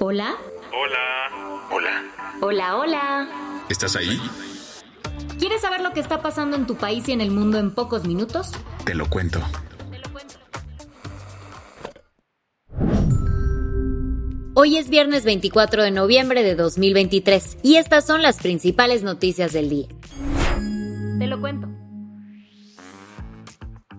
Hola. Hola. Hola. Hola, hola. ¿Estás ahí? ¿Quieres saber lo que está pasando en tu país y en el mundo en pocos minutos? Te lo cuento. Hoy es viernes 24 de noviembre de 2023 y estas son las principales noticias del día. Te lo cuento.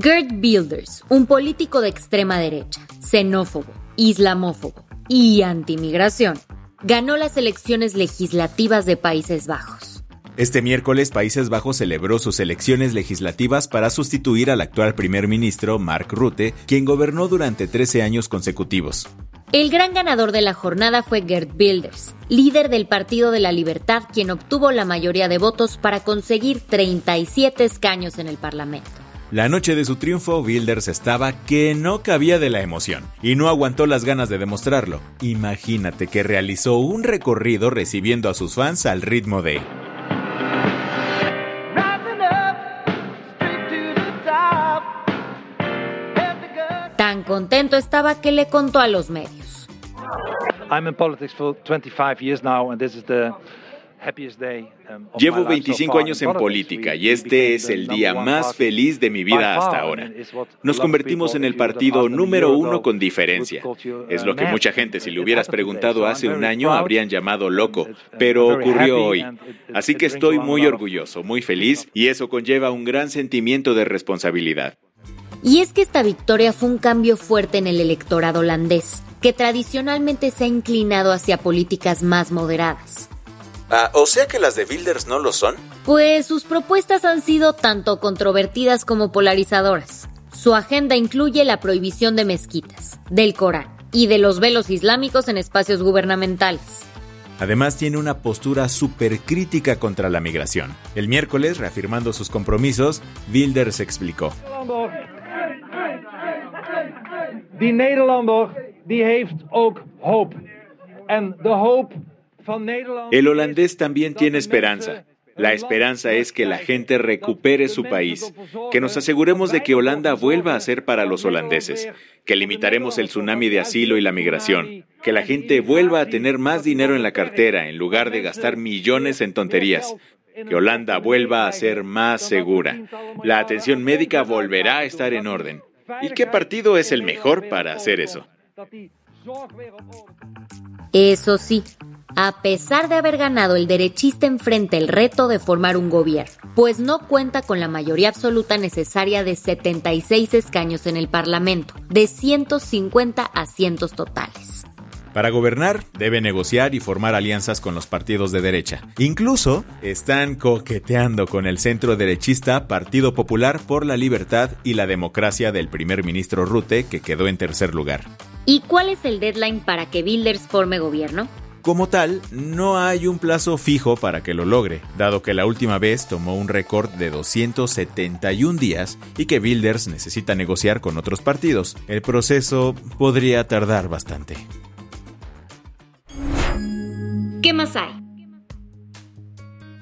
Gerd Wilders, un político de extrema derecha, xenófobo, islamófobo y antimigración, ganó las elecciones legislativas de Países Bajos. Este miércoles Países Bajos celebró sus elecciones legislativas para sustituir al actual primer ministro Mark Rutte, quien gobernó durante 13 años consecutivos. El gran ganador de la jornada fue Gerd Wilders, líder del Partido de la Libertad, quien obtuvo la mayoría de votos para conseguir 37 escaños en el Parlamento. La noche de su triunfo, Wilders estaba que no cabía de la emoción y no aguantó las ganas de demostrarlo. Imagínate que realizó un recorrido recibiendo a sus fans al ritmo de Tan contento estaba que le contó a los medios. Llevo 25 años en política y este es el día más feliz de mi vida hasta ahora. Nos convertimos en el partido número uno con diferencia. Es lo que mucha gente, si le hubieras preguntado hace un año, habrían llamado loco, pero ocurrió hoy. Así que estoy muy orgulloso, muy feliz y eso conlleva un gran sentimiento de responsabilidad. Y es que esta victoria fue un cambio fuerte en el electorado holandés, que tradicionalmente se ha inclinado hacia políticas más moderadas. Ah, o sea que las de Wilders no lo son. Pues sus propuestas han sido tanto controvertidas como polarizadoras. Su agenda incluye la prohibición de mezquitas, del Corán y de los velos islámicos en espacios gubernamentales. Además tiene una postura súper crítica contra la migración. El miércoles, reafirmando sus compromisos, Wilders explicó. Die Nederlander die heeft ook hoop. En de hoop. El holandés también tiene esperanza. La esperanza es que la gente recupere su país, que nos aseguremos de que Holanda vuelva a ser para los holandeses, que limitaremos el tsunami de asilo y la migración, que la gente vuelva a tener más dinero en la cartera en lugar de gastar millones en tonterías, que Holanda vuelva a ser más segura. La atención médica volverá a estar en orden. ¿Y qué partido es el mejor para hacer eso? Eso sí, a pesar de haber ganado el derechista enfrente el reto de formar un gobierno, pues no cuenta con la mayoría absoluta necesaria de 76 escaños en el Parlamento, de 150 asientos totales. Para gobernar, debe negociar y formar alianzas con los partidos de derecha. Incluso están coqueteando con el centro derechista Partido Popular por la Libertad y la Democracia del primer ministro Rute, que quedó en tercer lugar. ¿Y cuál es el deadline para que Wilders forme gobierno? Como tal, no hay un plazo fijo para que lo logre, dado que la última vez tomó un récord de 271 días y que Wilders necesita negociar con otros partidos. El proceso podría tardar bastante. ¿Qué más hay?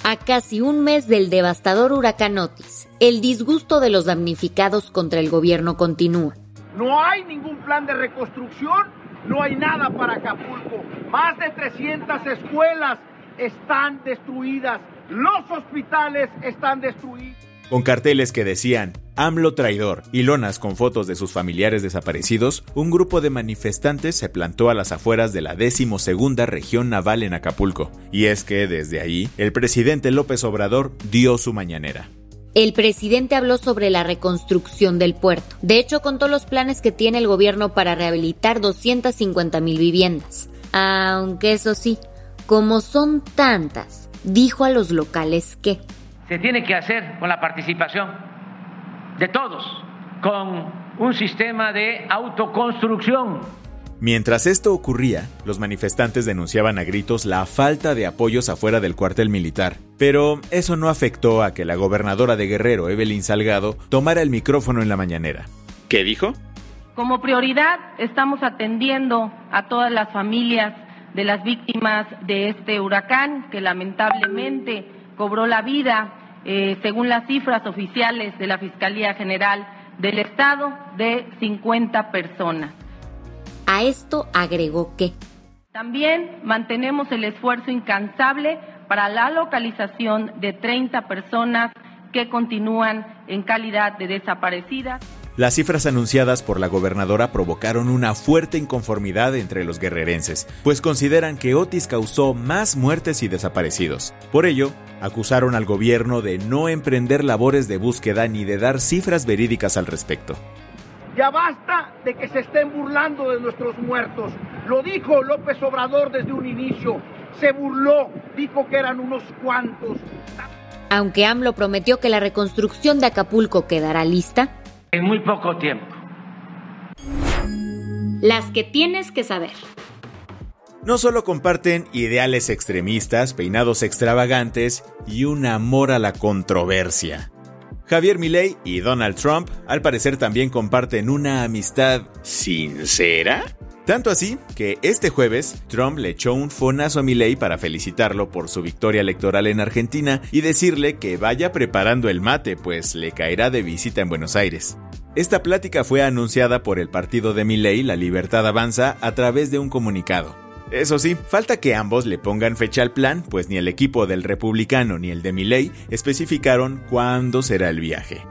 A casi un mes del devastador huracán Otis, el disgusto de los damnificados contra el gobierno continúa. No hay ningún plan de reconstrucción, no hay nada para Acapulco. Más de 300 escuelas están destruidas, los hospitales están destruidos con carteles que decían AMLO traidor y lonas con fotos de sus familiares desaparecidos, un grupo de manifestantes se plantó a las afueras de la decimosegunda región naval en Acapulco. Y es que desde ahí, el presidente López Obrador dio su mañanera. El presidente habló sobre la reconstrucción del puerto. De hecho, contó los planes que tiene el gobierno para rehabilitar 250 mil viviendas. Aunque eso sí, como son tantas, dijo a los locales que se tiene que hacer con la participación de todos, con un sistema de autoconstrucción. Mientras esto ocurría, los manifestantes denunciaban a gritos la falta de apoyos afuera del cuartel militar. Pero eso no afectó a que la gobernadora de Guerrero, Evelyn Salgado, tomara el micrófono en la mañanera. ¿Qué dijo? Como prioridad estamos atendiendo a todas las familias de las víctimas de este huracán que lamentablemente cobró la vida, eh, según las cifras oficiales de la Fiscalía General del Estado, de 50 personas. A esto agregó que también mantenemos el esfuerzo incansable para la localización de 30 personas que continúan en calidad de desaparecidas. Las cifras anunciadas por la gobernadora provocaron una fuerte inconformidad entre los guerrerenses, pues consideran que Otis causó más muertes y desaparecidos. Por ello, acusaron al gobierno de no emprender labores de búsqueda ni de dar cifras verídicas al respecto. Ya basta de que se estén burlando de nuestros muertos. Lo dijo López Obrador desde un inicio. Se burló, dijo que eran unos cuantos. Aunque AMLO prometió que la reconstrucción de Acapulco quedará lista, en muy poco tiempo. Las que tienes que saber. No solo comparten ideales extremistas, peinados extravagantes y un amor a la controversia. Javier Milei y Donald Trump al parecer también comparten una amistad sincera. Tanto así que este jueves Trump le echó un fonazo a Milei para felicitarlo por su victoria electoral en Argentina y decirle que vaya preparando el mate, pues le caerá de visita en Buenos Aires. Esta plática fue anunciada por el partido de Milei, La Libertad Avanza, a través de un comunicado. Eso sí, falta que ambos le pongan fecha al plan, pues ni el equipo del republicano ni el de Milei especificaron cuándo será el viaje.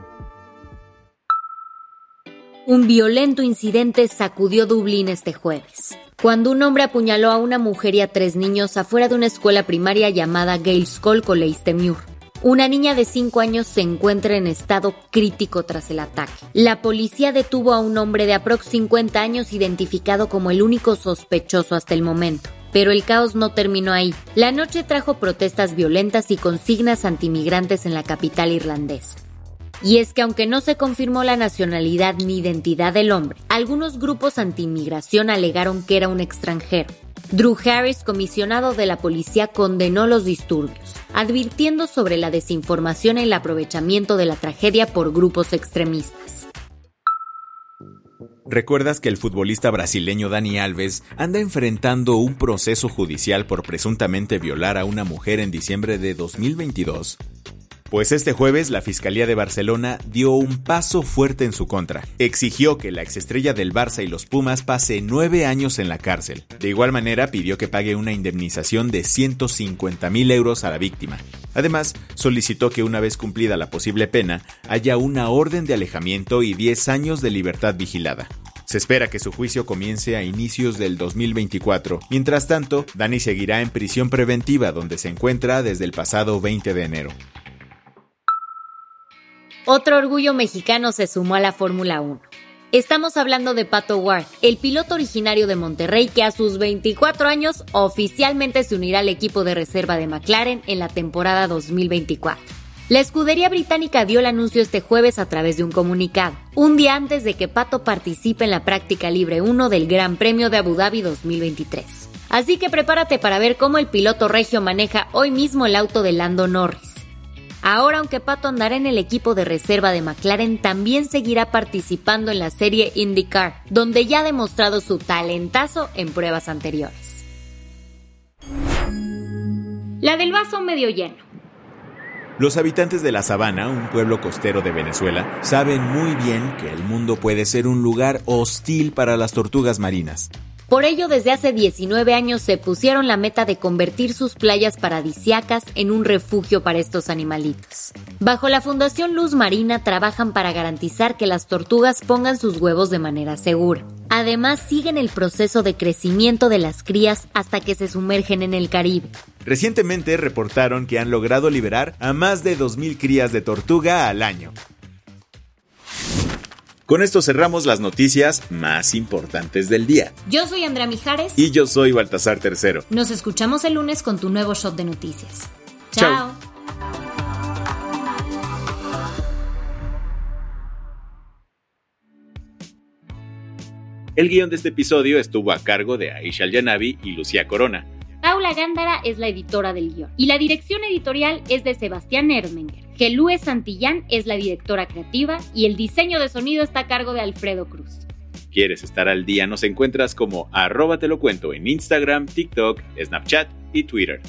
Un violento incidente sacudió Dublín este jueves, cuando un hombre apuñaló a una mujer y a tres niños afuera de una escuela primaria llamada Gales College de Muir. Una niña de 5 años se encuentra en estado crítico tras el ataque. La policía detuvo a un hombre de aprox 50 años identificado como el único sospechoso hasta el momento. Pero el caos no terminó ahí. La noche trajo protestas violentas y consignas antimigrantes en la capital irlandesa. Y es que aunque no se confirmó la nacionalidad ni identidad del hombre, algunos grupos anti-inmigración alegaron que era un extranjero. Drew Harris, comisionado de la policía, condenó los disturbios, advirtiendo sobre la desinformación y el aprovechamiento de la tragedia por grupos extremistas. ¿Recuerdas que el futbolista brasileño Dani Alves anda enfrentando un proceso judicial por presuntamente violar a una mujer en diciembre de 2022? Pues este jueves la Fiscalía de Barcelona dio un paso fuerte en su contra. Exigió que la exestrella del Barça y los Pumas pase nueve años en la cárcel. De igual manera pidió que pague una indemnización de 150 mil euros a la víctima. Además, solicitó que una vez cumplida la posible pena, haya una orden de alejamiento y 10 años de libertad vigilada. Se espera que su juicio comience a inicios del 2024. Mientras tanto, Dani seguirá en prisión preventiva donde se encuentra desde el pasado 20 de enero. Otro orgullo mexicano se sumó a la Fórmula 1. Estamos hablando de Pato Ward, el piloto originario de Monterrey que a sus 24 años oficialmente se unirá al equipo de reserva de McLaren en la temporada 2024. La escudería británica dio el anuncio este jueves a través de un comunicado, un día antes de que Pato participe en la práctica libre 1 del Gran Premio de Abu Dhabi 2023. Así que prepárate para ver cómo el piloto regio maneja hoy mismo el auto de Lando Norris. Ahora, aunque Pato andará en el equipo de reserva de McLaren, también seguirá participando en la serie IndyCar, donde ya ha demostrado su talentazo en pruebas anteriores. La del vaso medio lleno. Los habitantes de La Sabana, un pueblo costero de Venezuela, saben muy bien que el mundo puede ser un lugar hostil para las tortugas marinas. Por ello, desde hace 19 años se pusieron la meta de convertir sus playas paradisiacas en un refugio para estos animalitos. Bajo la Fundación Luz Marina trabajan para garantizar que las tortugas pongan sus huevos de manera segura. Además, siguen el proceso de crecimiento de las crías hasta que se sumergen en el Caribe. Recientemente reportaron que han logrado liberar a más de 2.000 crías de tortuga al año. Con esto cerramos las noticias más importantes del día. Yo soy Andrea Mijares. Y yo soy Baltasar Tercero. Nos escuchamos el lunes con tu nuevo shot de noticias. Chao. El guion de este episodio estuvo a cargo de Aisha Yanavi y Lucía Corona. Gándara es la editora del guion y la dirección editorial es de Sebastián Ermenger. Gelúe Santillán es la directora creativa y el diseño de sonido está a cargo de Alfredo Cruz. ¿Quieres estar al día? Nos encuentras como arroba te lo cuento en Instagram, TikTok, Snapchat y Twitter.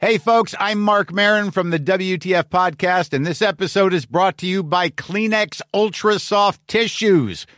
Hey folks, I'm Mark Marin from the WTF podcast and this episode is brought to you by Kleenex Ultra Soft Tissues